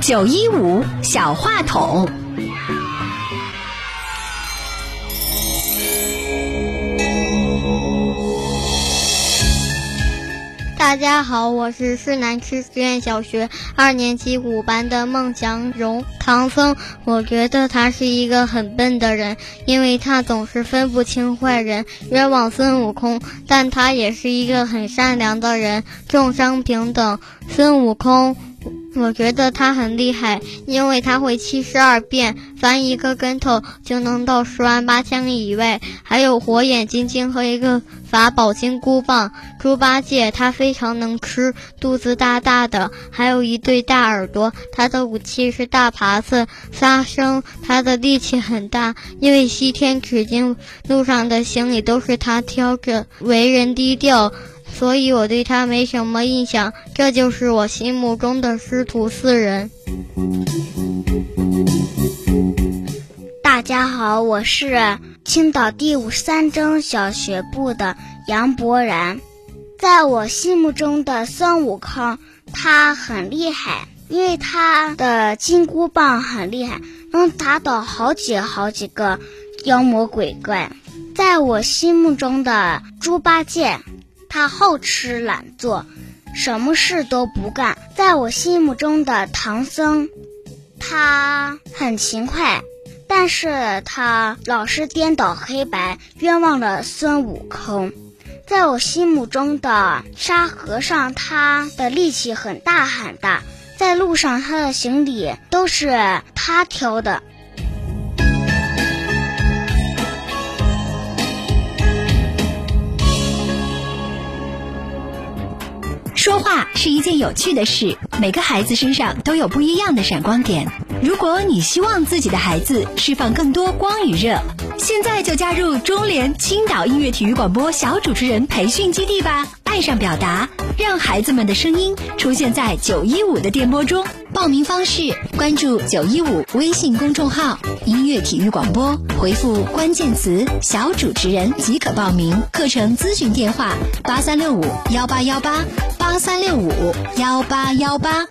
九一五小话筒。大家好，我是市南区实验小学二年级五班的孟祥荣。唐僧，我觉得他是一个很笨的人，因为他总是分不清坏人，冤枉孙悟空。但他也是一个很善良的人，众生平等。孙悟空。我觉得他很厉害，因为他会七十二变，翻一个跟头就能到十万八千里以外。还有火眼金睛和一个法宝金箍棒。猪八戒他非常能吃，肚子大大的，还有一对大耳朵。他的武器是大耙子。沙僧他的力气很大，因为西天取经路上的行李都是他挑着，为人低调。所以我对他没什么印象，这就是我心目中的师徒四人。大家好，我是青岛第五十三中小学部的杨博然。在我心目中的孙悟空，他很厉害，因为他的金箍棒很厉害，能打倒好几好几个妖魔鬼怪。在我心目中的猪八戒。他好吃懒做，什么事都不干。在我心目中的唐僧，他很勤快，但是他老是颠倒黑白，冤枉了孙悟空。在我心目中的沙和尚，他的力气很大很大，在路上他的行李都是他挑的。说话是一件有趣的事，每个孩子身上都有不一样的闪光点。如果你希望自己的孩子释放更多光与热，现在就加入中联青岛音乐体育广播小主持人培训基地吧！爱上表达，让孩子们的声音出现在九一五的电波中。报名方式：关注九一五微信公众号“音乐体育广播”，回复关键词“小主持人”即可报名。课程咨询电话：八三六五幺八幺八八三六五幺八幺八。